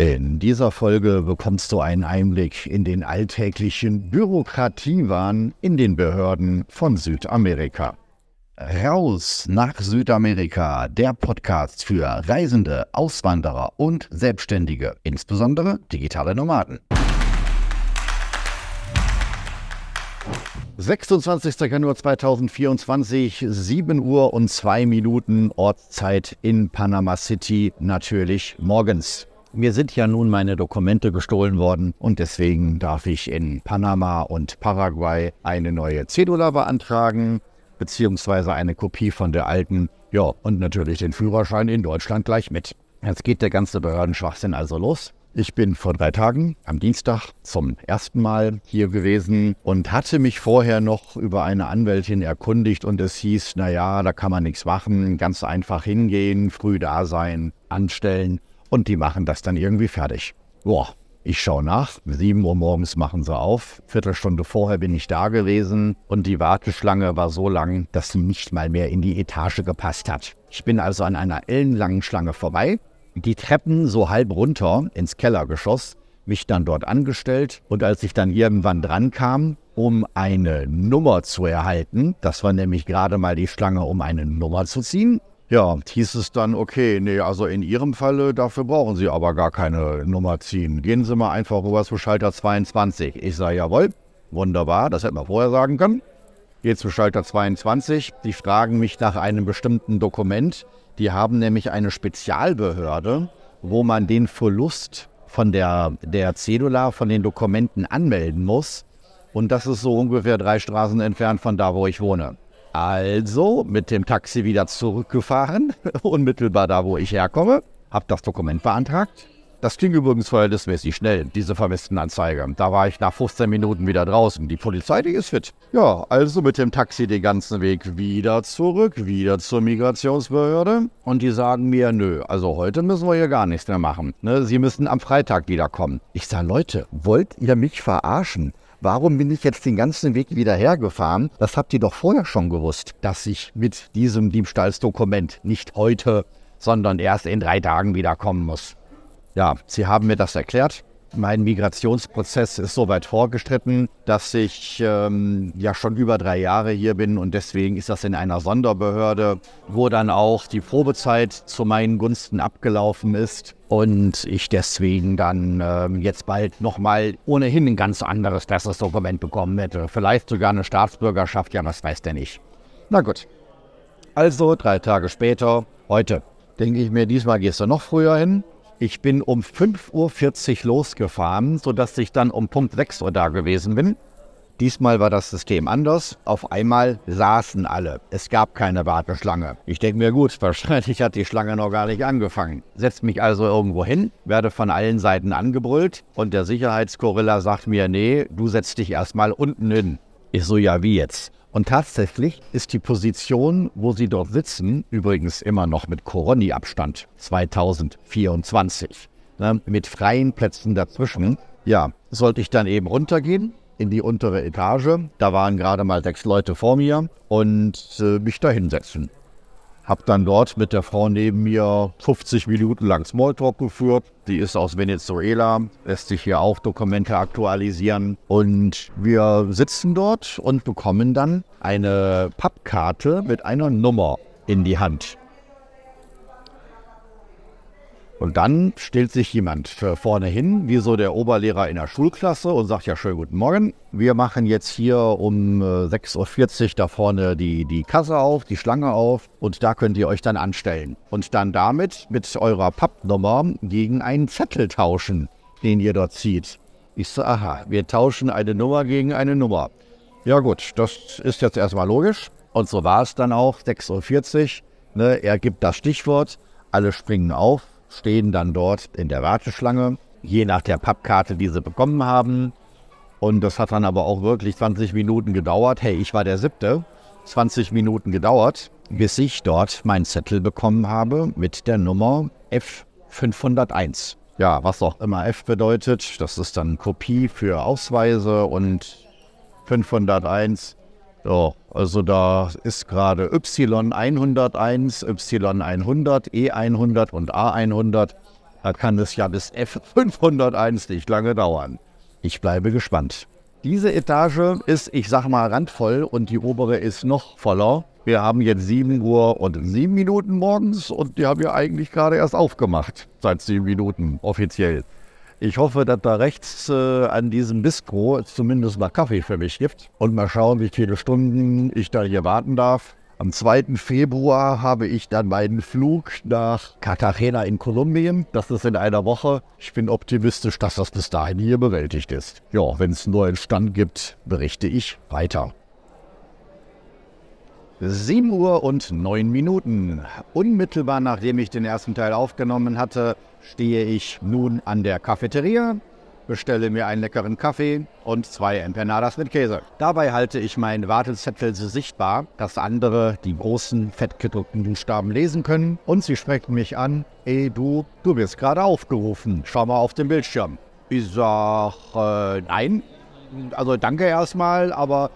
In dieser Folge bekommst du einen Einblick in den alltäglichen Bürokratiewahn in den Behörden von Südamerika. Raus nach Südamerika, der Podcast für Reisende, Auswanderer und Selbstständige, insbesondere digitale Nomaden. 26. Januar 2024, 7 Uhr und 2 Minuten Ortszeit in Panama City, natürlich morgens. Mir sind ja nun meine Dokumente gestohlen worden und deswegen darf ich in Panama und Paraguay eine neue Cedula beantragen, beziehungsweise eine Kopie von der alten, ja, und natürlich den Führerschein in Deutschland gleich mit. Jetzt geht der ganze Behördenschwachsinn also los. Ich bin vor drei Tagen am Dienstag zum ersten Mal hier gewesen und hatte mich vorher noch über eine Anwältin erkundigt und es hieß, naja, da kann man nichts machen, ganz einfach hingehen, früh da sein, anstellen und die machen das dann irgendwie fertig. Boah, ich schaue nach. 7 Uhr morgens machen sie auf. Viertelstunde vorher bin ich da gewesen und die Warteschlange war so lang, dass sie nicht mal mehr in die Etage gepasst hat. Ich bin also an einer ellenlangen Schlange vorbei, die Treppen so halb runter ins Kellergeschoss, mich dann dort angestellt und als ich dann irgendwann dran kam, um eine Nummer zu erhalten, das war nämlich gerade mal die Schlange, um eine Nummer zu ziehen, ja, hieß es dann, okay, nee, also in Ihrem Falle, dafür brauchen Sie aber gar keine Nummer ziehen. Gehen Sie mal einfach rüber zu Schalter 22. Ich sage, jawohl, wunderbar, das hätten wir vorher sagen können. Gehe zu Schalter 22. Die fragen mich nach einem bestimmten Dokument. Die haben nämlich eine Spezialbehörde, wo man den Verlust von der, der Cedula, von den Dokumenten anmelden muss. Und das ist so ungefähr drei Straßen entfernt von da, wo ich wohne. Also mit dem Taxi wieder zurückgefahren, unmittelbar da, wo ich herkomme, habe das Dokument beantragt. Das ging übrigens verhältnismäßig schnell, diese Vermisstenanzeige. Da war ich nach 15 Minuten wieder draußen. Die Polizei, die ist fit. Ja, also mit dem Taxi den ganzen Weg wieder zurück, wieder zur Migrationsbehörde. Und die sagen mir, nö, also heute müssen wir hier gar nichts mehr machen. Ne, Sie müssen am Freitag wiederkommen. Ich sage, Leute, wollt ihr mich verarschen? Warum bin ich jetzt den ganzen Weg wieder hergefahren? Das habt ihr doch vorher schon gewusst, dass ich mit diesem Diebstahlsdokument nicht heute, sondern erst in drei Tagen wiederkommen muss. Ja, sie haben mir das erklärt. Mein Migrationsprozess ist so weit vorgeschritten, dass ich ähm, ja schon über drei Jahre hier bin und deswegen ist das in einer Sonderbehörde, wo dann auch die Probezeit zu meinen Gunsten abgelaufen ist und ich deswegen dann ähm, jetzt bald nochmal ohnehin ein ganz anderes das Dokument bekommen hätte. Vielleicht sogar eine Staatsbürgerschaft, ja, was weiß der nicht. Na gut. Also drei Tage später, heute, denke ich mir, diesmal gehst du noch früher hin. Ich bin um 5.40 Uhr losgefahren, sodass ich dann um Punkt 6 Uhr da gewesen bin. Diesmal war das System anders. Auf einmal saßen alle. Es gab keine Warteschlange. Ich denke mir, gut, wahrscheinlich hat die Schlange noch gar nicht angefangen. Setz mich also irgendwo hin, werde von allen Seiten angebrüllt und der Sicherheitskorilla sagt mir, nee, du setzt dich erstmal unten hin. Ich so, ja, wie jetzt? Und tatsächlich ist die Position, wo sie dort sitzen, übrigens immer noch mit Coroni-Abstand 2024, ne, mit freien Plätzen dazwischen. Ja, sollte ich dann eben runtergehen in die untere Etage. Da waren gerade mal sechs Leute vor mir und äh, mich da hinsetzen. Hab dann dort mit der Frau neben mir 50 Minuten lang Smalltalk geführt. Die ist aus Venezuela, lässt sich hier auch Dokumente aktualisieren. Und wir sitzen dort und bekommen dann eine Pappkarte mit einer Nummer in die Hand. Und dann stellt sich jemand vorne hin, wie so der Oberlehrer in der Schulklasse und sagt, ja, schönen guten Morgen. Wir machen jetzt hier um 6.40 äh, Uhr da vorne die, die Kasse auf, die Schlange auf und da könnt ihr euch dann anstellen. Und dann damit mit eurer Pappnummer gegen einen Zettel tauschen, den ihr dort zieht. Ich so, aha, wir tauschen eine Nummer gegen eine Nummer. Ja gut, das ist jetzt erstmal logisch. Und so war es dann auch, 6.40 Uhr. Ne, er gibt das Stichwort, alle springen auf stehen dann dort in der Warteschlange, je nach der Pappkarte, die sie bekommen haben. Und das hat dann aber auch wirklich 20 Minuten gedauert. Hey, ich war der siebte. 20 Minuten gedauert, bis ich dort meinen Zettel bekommen habe mit der Nummer F501. Ja, was auch immer F bedeutet, das ist dann Kopie für Ausweise und 501 ja, also da ist gerade Y101, Y100, E100 und A100 Da kann es ja bis F501 nicht lange dauern. Ich bleibe gespannt. Diese Etage ist, ich sag mal, randvoll und die obere ist noch voller. Wir haben jetzt 7 Uhr und 7 Minuten morgens und die haben ja eigentlich gerade erst aufgemacht. Seit 7 Minuten offiziell. Ich hoffe, dass da rechts äh, an diesem Bistro zumindest mal Kaffee für mich gibt. Und mal schauen, wie viele Stunden ich da hier warten darf. Am 2. Februar habe ich dann meinen Flug nach Cartagena in Kolumbien. Das ist in einer Woche. Ich bin optimistisch, dass das bis dahin hier bewältigt ist. Ja, wenn es einen neuen Stand gibt, berichte ich weiter. 7 Uhr und 9 Minuten. Unmittelbar nachdem ich den ersten Teil aufgenommen hatte, stehe ich nun an der Cafeteria, bestelle mir einen leckeren Kaffee und zwei Empanadas mit Käse. Dabei halte ich meinen Wartezettel sichtbar, dass andere die großen, fettgedruckten Buchstaben lesen können und sie sprechen mich an, ey du, du wirst gerade aufgerufen, schau mal auf den Bildschirm. Ich sag, äh, nein, also danke erstmal, aber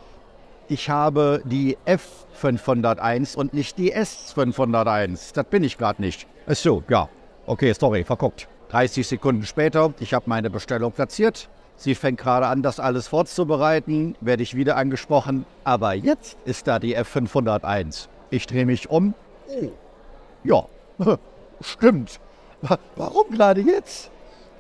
ich habe die F501 und nicht die S501. Das bin ich gerade nicht. Ach so, ja. Okay, sorry, verguckt. 30 Sekunden später, ich habe meine Bestellung platziert. Sie fängt gerade an, das alles vorzubereiten, werde ich wieder angesprochen. Aber jetzt ist da die F501. Ich drehe mich um. Oh. Ja, stimmt. Warum gerade jetzt?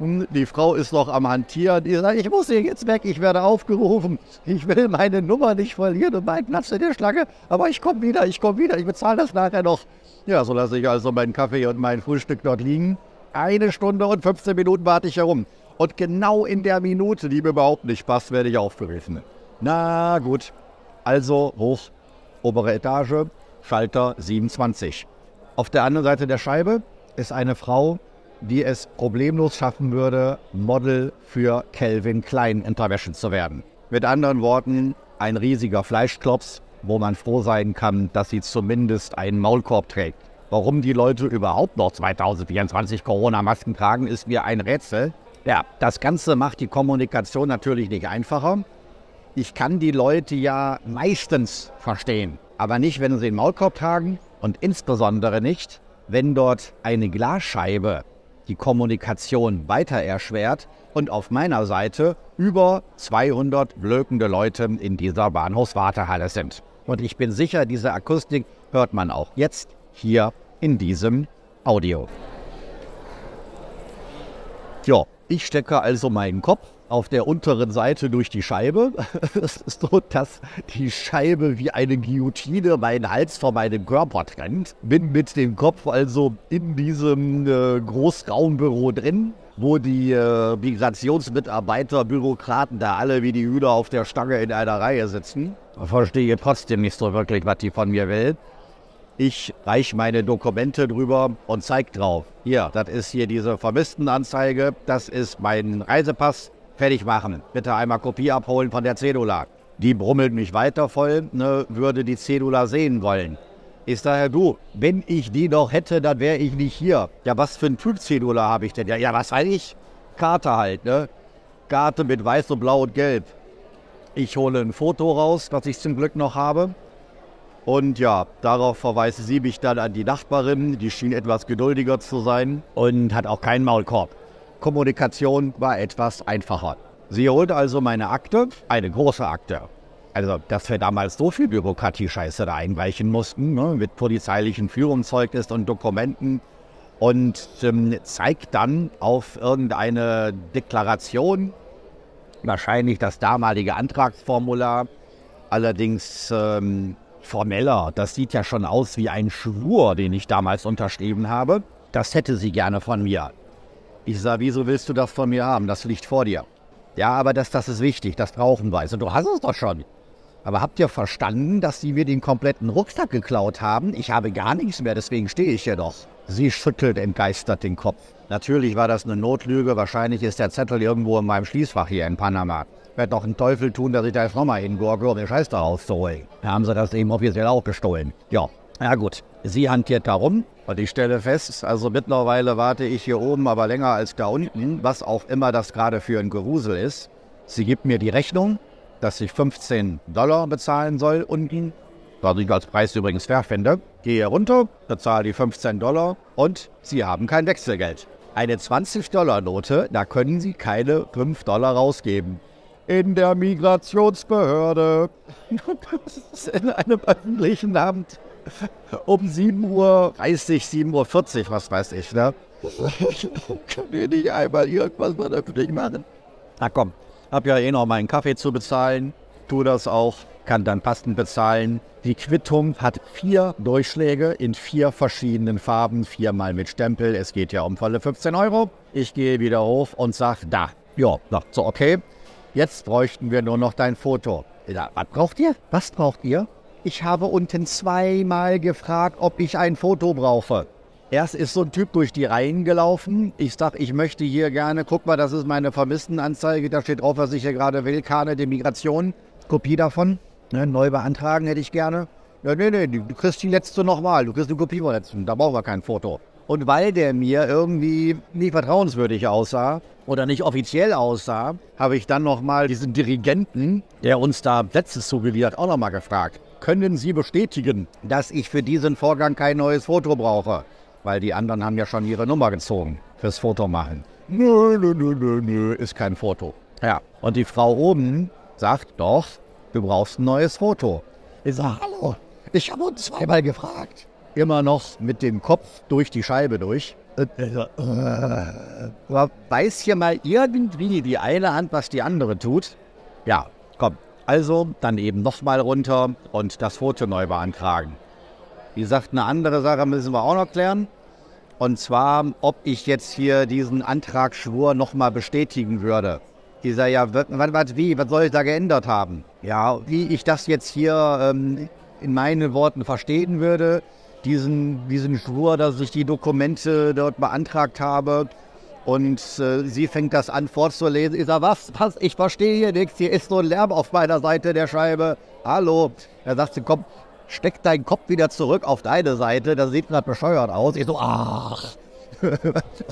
Die Frau ist noch am Hantieren. Die sagt, ich muss hier jetzt weg, ich werde aufgerufen. Ich will meine Nummer nicht verlieren und meinen Platz in der Schlange. Aber ich komme wieder, ich komme wieder, ich bezahle das nachher noch. Ja, so lasse ich also meinen Kaffee und mein Frühstück dort liegen. Eine Stunde und 15 Minuten warte ich herum. Und genau in der Minute, die mir überhaupt nicht passt, werde ich aufgerufen. Na gut. Also hoch, obere Etage, Schalter 27. Auf der anderen Seite der Scheibe ist eine Frau, die es problemlos schaffen würde, Model für Calvin Klein Intervention zu werden. Mit anderen Worten, ein riesiger Fleischklops, wo man froh sein kann, dass sie zumindest einen Maulkorb trägt. Warum die Leute überhaupt noch 2024 Corona-Masken tragen, ist mir ein Rätsel. Ja, das Ganze macht die Kommunikation natürlich nicht einfacher. Ich kann die Leute ja meistens verstehen, aber nicht, wenn sie den Maulkorb tragen und insbesondere nicht, wenn dort eine Glasscheibe die Kommunikation weiter erschwert und auf meiner Seite über 200 blökende Leute in dieser Bahnhofswartehalle sind. Und ich bin sicher, diese Akustik hört man auch jetzt hier in diesem Audio. Ja, ich stecke also meinen Kopf auf der unteren Seite durch die Scheibe. Es ist so, dass die Scheibe wie eine Guillotine meinen Hals vor meinem Körper trennt. Bin mit dem Kopf also in diesem äh, Großraumbüro drin, wo die äh, Migrationsmitarbeiter, Bürokraten da alle wie die Hühner auf der Stange in einer Reihe sitzen. Verstehe trotzdem nicht so wirklich, was die von mir will. Ich reiche meine Dokumente drüber und zeige drauf. Hier, das ist hier diese Vermisstenanzeige, das ist mein Reisepass, fertig machen. Bitte einmal Kopie abholen von der Cedula. Die brummelt mich weiter voll, ne, würde die Cedula sehen wollen. Ich sage, du, wenn ich die noch hätte, dann wäre ich nicht hier. Ja, was für ein Typ Cedula habe ich denn? Ja, ja, was weiß ich? Karte halt, ne? Karte mit weiß und blau und gelb. Ich hole ein Foto raus, was ich zum Glück noch habe. Und ja, darauf verweise sie mich dann an die Nachbarin. Die schien etwas geduldiger zu sein und hat auch keinen Maulkorb. Kommunikation war etwas einfacher. Sie holt also meine Akte, eine große Akte. Also, dass wir damals so viel Bürokratie-Scheiße da einweichen mussten, ne, mit polizeilichen Führungszeugnis und Dokumenten und ähm, zeigt dann auf irgendeine Deklaration, wahrscheinlich das damalige Antragsformular, allerdings ähm, formeller. Das sieht ja schon aus wie ein Schwur, den ich damals unterschrieben habe. Das hätte sie gerne von mir. Ich sage, wieso willst du das von mir haben? Das liegt vor dir. Ja, aber das, das ist wichtig, das brauchen wir. Also, du hast es doch schon. Aber habt ihr verstanden, dass sie mir den kompletten Rucksack geklaut haben? Ich habe gar nichts mehr, deswegen stehe ich hier doch. Sie schüttelt entgeistert den Kopf. Natürlich war das eine Notlüge. Wahrscheinlich ist der Zettel irgendwo in meinem Schließfach hier in Panama. Ich werde doch einen Teufel tun, dass ich da jetzt nochmal hingurke, um den Scheiß da rauszuholen. Da haben sie das eben offiziell auch gestohlen. Ja, ja gut. Sie hantiert da rum und ich stelle fest, also mittlerweile warte ich hier oben aber länger als da unten, was auch immer das gerade für ein Gerusel ist. Sie gibt mir die Rechnung, dass ich 15 Dollar bezahlen soll unten, was ich als Preis übrigens fair finde. Gehe runter, bezahle die 15 Dollar und sie haben kein Wechselgeld. Eine 20-Dollar-Note, da können Sie keine 5 Dollar rausgeben. In der Migrationsbehörde. in einem öffentlichen Amt. Um 7.30 Uhr, 7.40 Uhr, was weiß ich, ne? Können wir nicht einmal irgendwas mal öffentlich machen? Na komm, hab ja eh noch meinen Kaffee zu bezahlen. Tu das auch, kann dann passend bezahlen. Die Quittung hat vier Durchschläge in vier verschiedenen Farben, viermal mit Stempel. Es geht ja um volle 15 Euro. Ich gehe wieder hoch und sag da. Ja, so okay. Jetzt bräuchten wir nur noch dein Foto. Ja, was braucht ihr? Was braucht ihr? Ich habe unten zweimal gefragt, ob ich ein Foto brauche. Erst ist so ein Typ durch die Reihen gelaufen. Ich sag, ich möchte hier gerne, guck mal, das ist meine Vermisstenanzeige. Da steht drauf, was ich hier gerade will. Kane der Migration. Kopie davon. Ne, neu beantragen hätte ich gerne. Ja, nee, nee, du kriegst die letzte nochmal. Du kriegst eine Kopie von der letzten. Da brauchen wir kein Foto. Und weil der mir irgendwie nicht vertrauenswürdig aussah oder nicht offiziell aussah, habe ich dann nochmal diesen Dirigenten, der uns da letztes hat, auch nochmal gefragt. Können Sie bestätigen, dass ich für diesen Vorgang kein neues Foto brauche? Weil die anderen haben ja schon ihre Nummer gezogen fürs Foto machen. Nö, nö, nö, nö, nö, ist kein Foto. Ja, und die Frau oben sagt doch, du brauchst ein neues Foto. Ich sage, hallo, ich habe uns zweimal gefragt immer noch mit dem Kopf durch die Scheibe durch. Äh, weiß hier mal irgendwie die eine Hand, was die andere tut? Ja, komm. Also dann eben nochmal runter und das Foto neu beantragen. Wie gesagt, eine andere Sache müssen wir auch noch klären. Und zwar, ob ich jetzt hier diesen Antragsschwur nochmal bestätigen würde. Ich sage ja, was, was, wie, was soll ich da geändert haben? Ja, wie ich das jetzt hier ähm, in meinen Worten verstehen würde, diesen, diesen Schwur, dass ich die Dokumente dort beantragt habe. Und äh, sie fängt das an vorzulesen. Ich sage, was, was, ich verstehe hier nichts, hier ist so ein Lärm auf meiner Seite der Scheibe. Hallo. Er sagt sie, komm, steck deinen Kopf wieder zurück auf deine Seite, das sieht gerade bescheuert aus. Ich so, ach,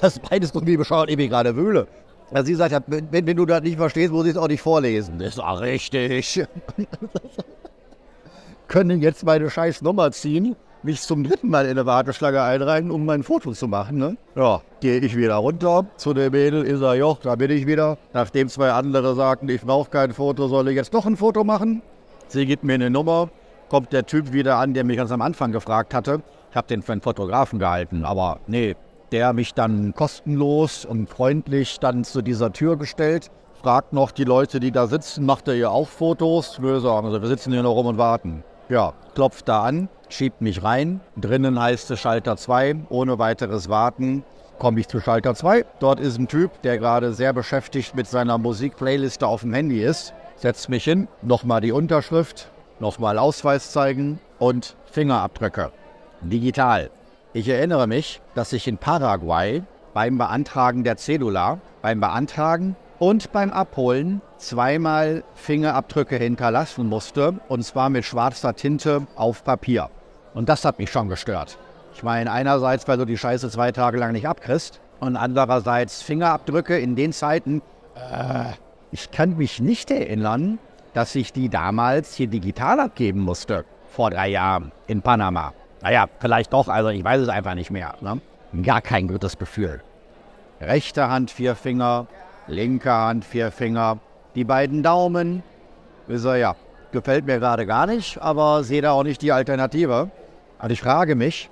was meinst du, wie bescheuert ich mich gerade wühle? Ja, sie sagt, wenn, wenn, du das nicht verstehst, muss ich es auch nicht vorlesen. Das ist auch richtig. Können jetzt meine scheiß Nummer ziehen? Mich zum dritten Mal in eine Warteschlange einreihen, um mein Foto zu machen. Ne? Ja, gehe ich wieder runter zu dem Mädel, ist er, ja, da bin ich wieder. Nachdem zwei andere sagten, ich brauche kein Foto, soll ich jetzt doch ein Foto machen? Sie gibt mir eine Nummer, kommt der Typ wieder an, der mich ganz am Anfang gefragt hatte. Ich habe den für einen Fotografen gehalten, aber nee, der mich dann kostenlos und freundlich dann zu dieser Tür gestellt, fragt noch die Leute, die da sitzen, macht er ihr auch Fotos? Wir sagen, wir sitzen hier noch rum und warten. Ja, klopft da an, schiebt mich rein. Drinnen heißt es Schalter 2. Ohne weiteres Warten komme ich zu Schalter 2. Dort ist ein Typ, der gerade sehr beschäftigt mit seiner Musikplayliste auf dem Handy ist. Setzt mich hin, nochmal die Unterschrift, nochmal Ausweis zeigen und Fingerabdrücke. Digital. Ich erinnere mich, dass ich in Paraguay beim Beantragen der Cedula, beim Beantragen und beim Abholen zweimal Fingerabdrücke hinterlassen musste, und zwar mit schwarzer Tinte auf Papier. Und das hat mich schon gestört. Ich meine, einerseits, weil du die Scheiße zwei Tage lang nicht abkriegst und andererseits Fingerabdrücke in den Zeiten. Äh, ich kann mich nicht erinnern, dass ich die damals hier digital abgeben musste, vor drei Jahren in Panama. Naja, vielleicht doch, also ich weiß es einfach nicht mehr. Ne? Gar kein gutes Gefühl. Rechte Hand vier Finger, linke Hand vier Finger, die beiden Daumen. Ist er ja, gefällt mir gerade gar nicht, aber sehe da auch nicht die Alternative. Und ich frage mich,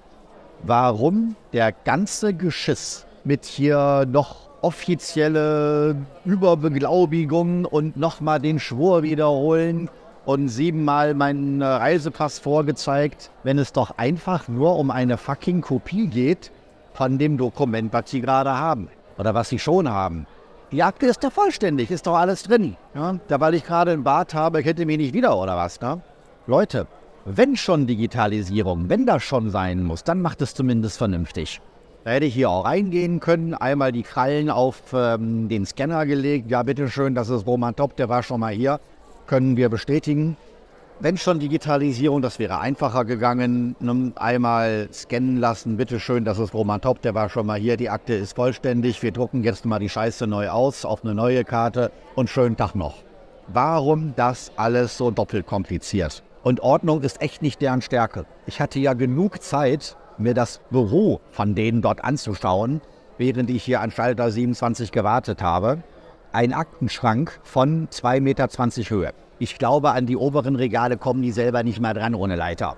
warum der ganze Geschiss mit hier noch offizielle Überbeglaubigung und nochmal den Schwur wiederholen und siebenmal meinen Reisepass vorgezeigt, wenn es doch einfach nur um eine fucking Kopie geht von dem Dokument, was Sie gerade haben oder was Sie schon haben. Die Akte ist ja vollständig, ist doch alles drin. Ja? Da, weil ich gerade einen Bart habe, kennt ihr mich nicht wieder oder was? Ne? Leute, wenn schon Digitalisierung, wenn das schon sein muss, dann macht es zumindest vernünftig. Da hätte ich hier auch reingehen können, einmal die Krallen auf ähm, den Scanner gelegt. Ja, bitteschön, das ist Roman Top, der war schon mal hier. Können wir bestätigen. Wenn schon Digitalisierung, das wäre einfacher gegangen. Einmal scannen lassen, bitteschön, das ist Roman Top, der war schon mal hier. Die Akte ist vollständig. Wir drucken jetzt mal die Scheiße neu aus auf eine neue Karte und schönen Tag noch. Warum das alles so doppelt kompliziert? Und Ordnung ist echt nicht deren Stärke. Ich hatte ja genug Zeit, mir das Büro von denen dort anzuschauen. während ich hier an Schalter 27 gewartet habe, ein Aktenschrank von 2,20 Meter Höhe. Ich glaube, an die oberen Regale kommen die selber nicht mehr dran ohne Leiter.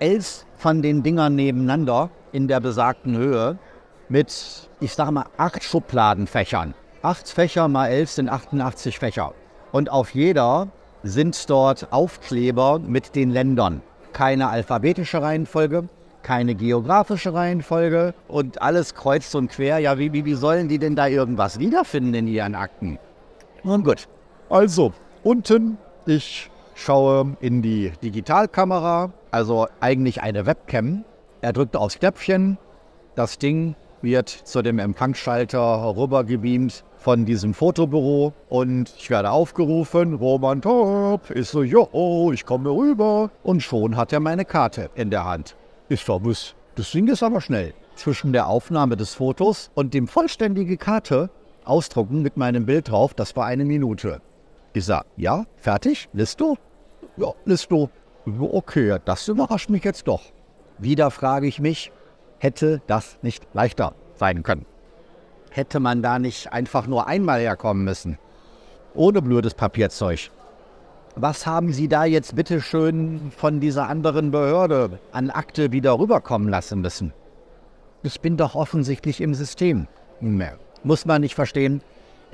Elf von den Dingern nebeneinander in der besagten Höhe mit, ich sage mal, acht Schubladenfächern. Acht Fächer mal elf sind 88 Fächer. Und auf jeder sind dort Aufkleber mit den Ländern. Keine alphabetische Reihenfolge, keine geografische Reihenfolge und alles kreuzt und quer. Ja, wie, wie, wie sollen die denn da irgendwas wiederfinden in ihren Akten? Nun gut. Also, unten, ich schaue in die Digitalkamera, also eigentlich eine Webcam. Er drückt aufs Knöpfchen, das Ding wird zu dem Empfangsschalter rübergebeamt von diesem Fotobüro und ich werde aufgerufen, Roman Top, ist so, jo, ich komme rüber und schon hat er meine Karte in der Hand. Ich glaube, das Ding ist aber schnell. Zwischen der Aufnahme des Fotos und dem vollständige Karte ausdrucken mit meinem Bild drauf, das war eine Minute. Ich sage, ja, fertig, Listo? Ja, Listo. Okay, das überrascht mich jetzt doch. Wieder frage ich mich, hätte das nicht leichter sein können? Hätte man da nicht einfach nur einmal herkommen müssen? Ohne blödes Papierzeug. Was haben Sie da jetzt bitte schön von dieser anderen Behörde an Akte wieder rüberkommen lassen müssen? Ich bin doch offensichtlich im System. Muss man nicht verstehen.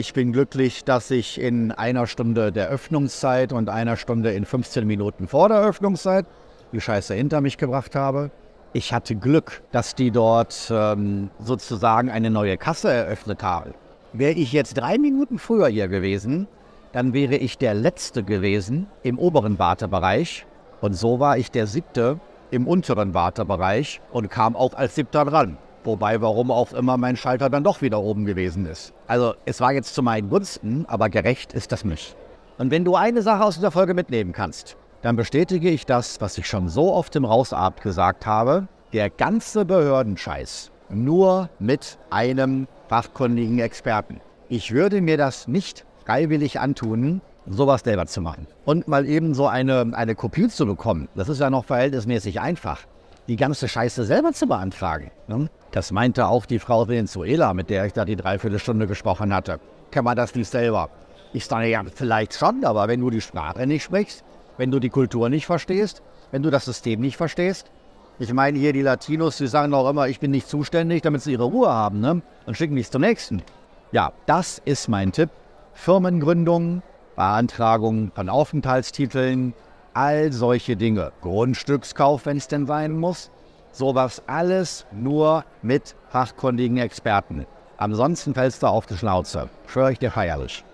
Ich bin glücklich, dass ich in einer Stunde der Öffnungszeit und einer Stunde in 15 Minuten vor der Öffnungszeit die Scheiße hinter mich gebracht habe. Ich hatte Glück, dass die dort ähm, sozusagen eine neue Kasse eröffnet haben. Wäre ich jetzt drei Minuten früher hier gewesen, dann wäre ich der Letzte gewesen im oberen Wartebereich. Und so war ich der Siebte im unteren Wartebereich und kam auch als Siebter dran. Wobei, warum auch immer mein Schalter dann doch wieder oben gewesen ist. Also, es war jetzt zu meinen Gunsten, aber gerecht ist das nicht. Und wenn du eine Sache aus dieser Folge mitnehmen kannst, dann bestätige ich das, was ich schon so oft im Rausabend gesagt habe. Der ganze Behördenscheiß nur mit einem fachkundigen Experten. Ich würde mir das nicht freiwillig antun, sowas selber zu machen. Und mal eben so eine, eine Kopie zu bekommen, das ist ja noch verhältnismäßig einfach, die ganze Scheiße selber zu beantragen. Ne? Das meinte auch die Frau Venezuela, mit der ich da die Dreiviertelstunde gesprochen hatte. Kann man das nicht selber? Ich sage, ja, vielleicht schon, aber wenn du die Sprache nicht sprichst, wenn du die Kultur nicht verstehst, wenn du das System nicht verstehst. Ich meine hier die Latinos, die sagen auch immer, ich bin nicht zuständig, damit sie ihre Ruhe haben, ne? Und schicken mich zum nächsten. Ja, das ist mein Tipp. Firmengründung, Beantragung von Aufenthaltstiteln, all solche Dinge. Grundstückskauf, wenn es denn sein muss. Sowas alles nur mit fachkundigen Experten. Ansonsten fällst du auf die Schnauze. Schwöre ich dir feierlich.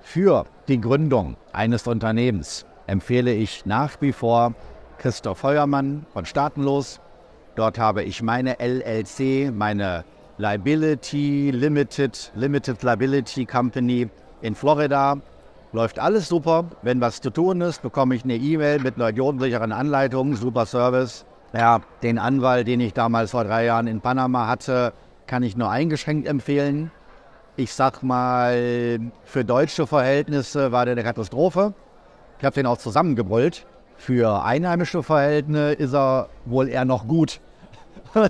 Für die Gründung eines Unternehmens empfehle ich nach wie vor Christoph Feuermann von Staatenlos. Dort habe ich meine LLC, meine Liability Limited, Limited Liability Company in Florida. Läuft alles super. Wenn was zu tun ist, bekomme ich eine E-Mail mit einer idiotensicheren Anleitung, super Service. Ja, den Anwalt, den ich damals vor drei Jahren in Panama hatte, kann ich nur eingeschränkt empfehlen. Ich sag mal, für deutsche Verhältnisse war der eine Katastrophe. Ich habe den auch zusammengebrüllt. Für einheimische Verhältnisse ist er wohl eher noch gut.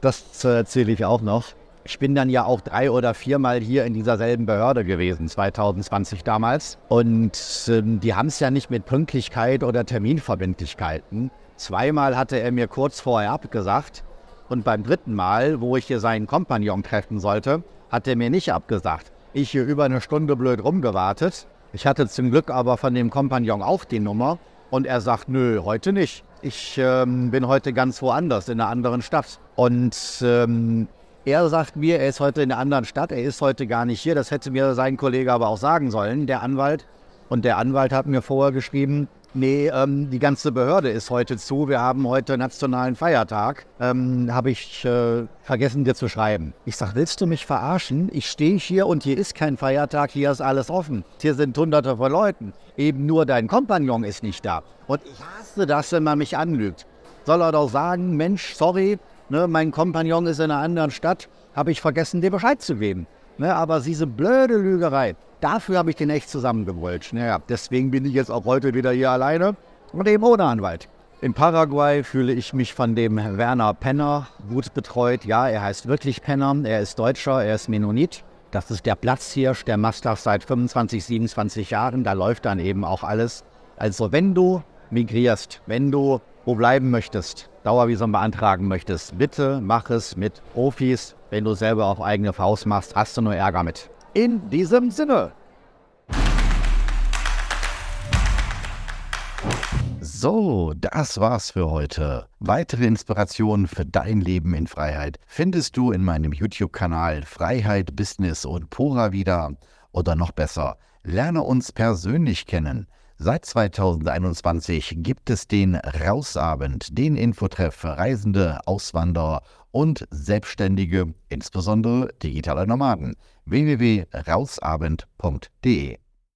das erzähle ich auch noch. Ich bin dann ja auch drei oder viermal hier in dieser selben Behörde gewesen, 2020 damals. Und ähm, die haben es ja nicht mit Pünktlichkeit oder Terminverbindlichkeiten. Zweimal hatte er mir kurz vorher abgesagt. Und beim dritten Mal, wo ich hier seinen Kompagnon treffen sollte, hat er mir nicht abgesagt ich hier über eine Stunde blöd rumgewartet. Ich hatte zum Glück aber von dem Kompagnon auch die Nummer und er sagt, nö, heute nicht. Ich ähm, bin heute ganz woanders, in einer anderen Stadt. Und ähm, er sagt mir, er ist heute in einer anderen Stadt, er ist heute gar nicht hier. Das hätte mir sein Kollege aber auch sagen sollen, der Anwalt. Und der Anwalt hat mir vorher geschrieben, Nee, ähm, die ganze Behörde ist heute zu. Wir haben heute nationalen Feiertag. Ähm, Habe ich äh, vergessen dir zu schreiben. Ich sage, willst du mich verarschen? Ich stehe hier und hier ist kein Feiertag, hier ist alles offen. Hier sind hunderte von Leuten. Eben nur dein Kompagnon ist nicht da. Und ich hasse das, wenn man mich anlügt. Soll er doch sagen, Mensch, sorry, ne, mein Kompagnon ist in einer anderen Stadt, habe ich vergessen, dir Bescheid zu geben. Ne, aber diese blöde Lügerei, Dafür habe ich den echt zusammengebrüllt. Naja, deswegen bin ich jetzt auch heute wieder hier alleine und eben ohne Anwalt. In Paraguay fühle ich mich von dem Werner Penner gut betreut. Ja, er heißt wirklich Penner, er ist Deutscher, er ist Mennonit. Das ist der Platzhirsch, der das seit 25, 27 Jahren. Da läuft dann eben auch alles. Also wenn du migrierst, wenn du wo bleiben möchtest, Dauervisum beantragen möchtest, bitte mach es mit Profis. Wenn du selber auf eigene Faust machst, hast du nur Ärger mit. In diesem Sinne. So, das war's für heute. Weitere Inspirationen für dein Leben in Freiheit findest du in meinem YouTube-Kanal Freiheit, Business und Pura wieder. Oder noch besser, lerne uns persönlich kennen. Seit 2021 gibt es den Rausabend, den Infotreff für Reisende, Auswanderer und Selbstständige, insbesondere digitale Nomaden. www.rausabend.de